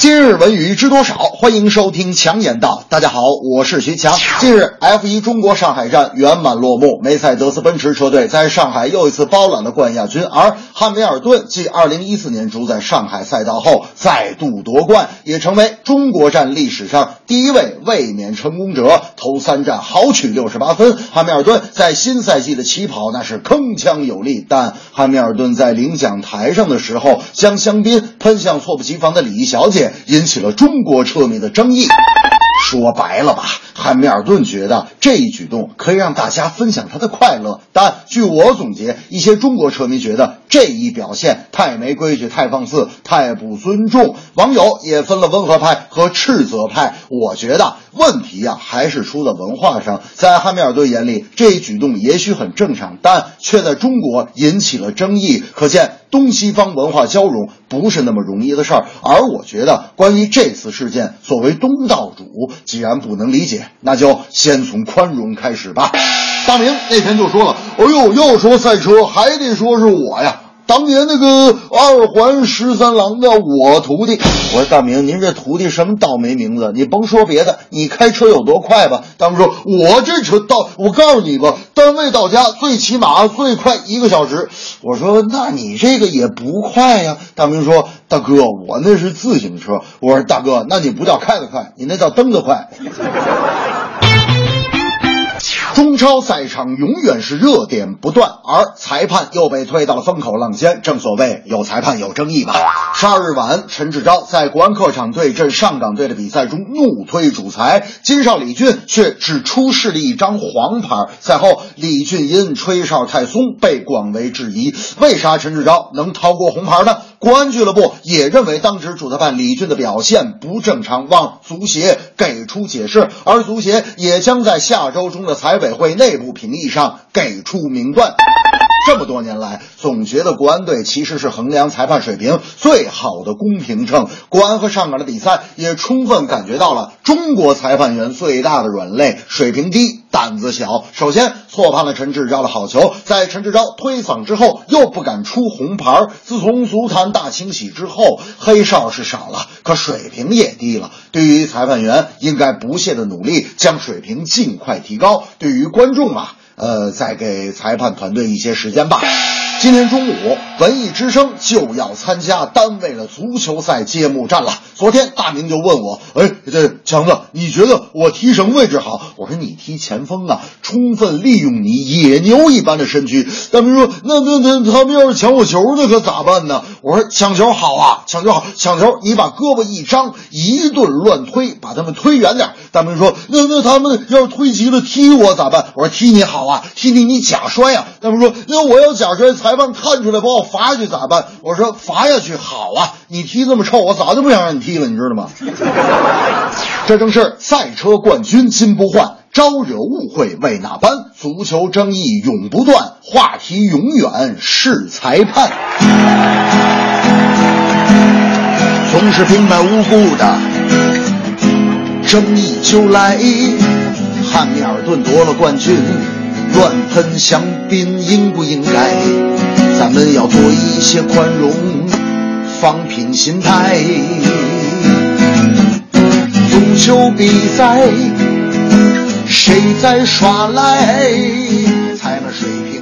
今日文娱知多少？欢迎收听强言道。大家好，我是徐强。近日，F1 中国上海站圆满落幕，梅赛德斯奔驰车队在上海又一次包揽了冠亚军，而汉密尔顿继2014年主宰上海赛道后再度夺冠，也成为中国站历史上第一位卫冕成功者。头三站豪取68分，汉密尔顿在新赛季的起跑那是铿锵有力，但汉密尔顿在领奖台上的时候将香槟喷向措不及防的礼仪小姐。引起了中国车迷的争议。说白了吧，汉密尔顿觉得这一举动可以让大家分享他的快乐，但据我总结，一些中国车迷觉得这一表现太没规矩、太放肆、太不尊重。网友也分了温和派和斥责派。我觉得问题呀、啊，还是出在文化上。在汉密尔顿眼里，这一举动也许很正常，但却在中国引起了争议。可见。东西方文化交融不是那么容易的事儿，而我觉得关于这次事件，作为东道主，既然不能理解，那就先从宽容开始吧。大明那天就说了：“哎呦，要说赛车，还得说是我呀。”当年那个二环十三郎的我徒弟，我说大明，您这徒弟什么倒霉名字？你甭说别的，你开车有多快吧？大明说，我这车到，我告诉你吧，单位到家最起码最快一个小时。我说，那你这个也不快呀。大明说，大哥，我那是自行车。我说，大哥，那你不叫开得快，你那叫蹬得快。中超赛场永远是热点不断，而裁判又被推到了风口浪尖。正所谓有裁判有争议吧。十二日晚，陈志钊在国安客场对阵上港队的比赛中怒推主裁，金哨李俊却只出示了一张黄牌。赛后，李俊因吹哨太松被广为质疑，为啥陈志钊能逃过红牌呢？国安俱乐部也认为当值主裁判李俊的表现不正常，望足协给出解释，而足协也将在下周中的裁委委会内部评议上给出明断。这么多年来，总觉得国安队其实是衡量裁判水平最好的公平秤。国安和上港的比赛也充分感觉到了中国裁判员最大的软肋：水平低、胆子小。首先错判了陈志钊的好球，在陈志钊推搡之后又不敢出红牌。自从足坛大清洗之后，黑哨是少了，可水平也低了。对于裁判员，应该不懈的努力，将水平尽快提高。对于观众啊。呃，再给裁判团队一些时间吧。今天中午，文艺之声就要参加单位的足球赛揭幕战了。昨天大明就问我，哎，这强子，你觉得我踢什么位置好？我说你踢前锋啊，充分利用你野牛一般的身躯。大明说，那那那他们要是抢我球那，可咋办呢？我说抢球好啊，抢球好，抢球你把胳膊一张，一顿乱推，把他们推远点。大明说，那那他们要是推急了踢我咋办？我说踢你好啊，踢你你假摔啊。大明说，那我要假摔，裁判看出来把我罚下去咋办？我说罚下去好啊，你踢这么臭，我早就不想让你踢了，你知道吗？这正是赛车冠军金不换，招惹误会为哪般？足球争议永不断，话题永远是裁判。总是平白无故的争议就来，汉密尔顿夺了冠军，乱喷香槟应不应该？些宽容，放平心态。足球比赛，谁在耍赖？踩了水平。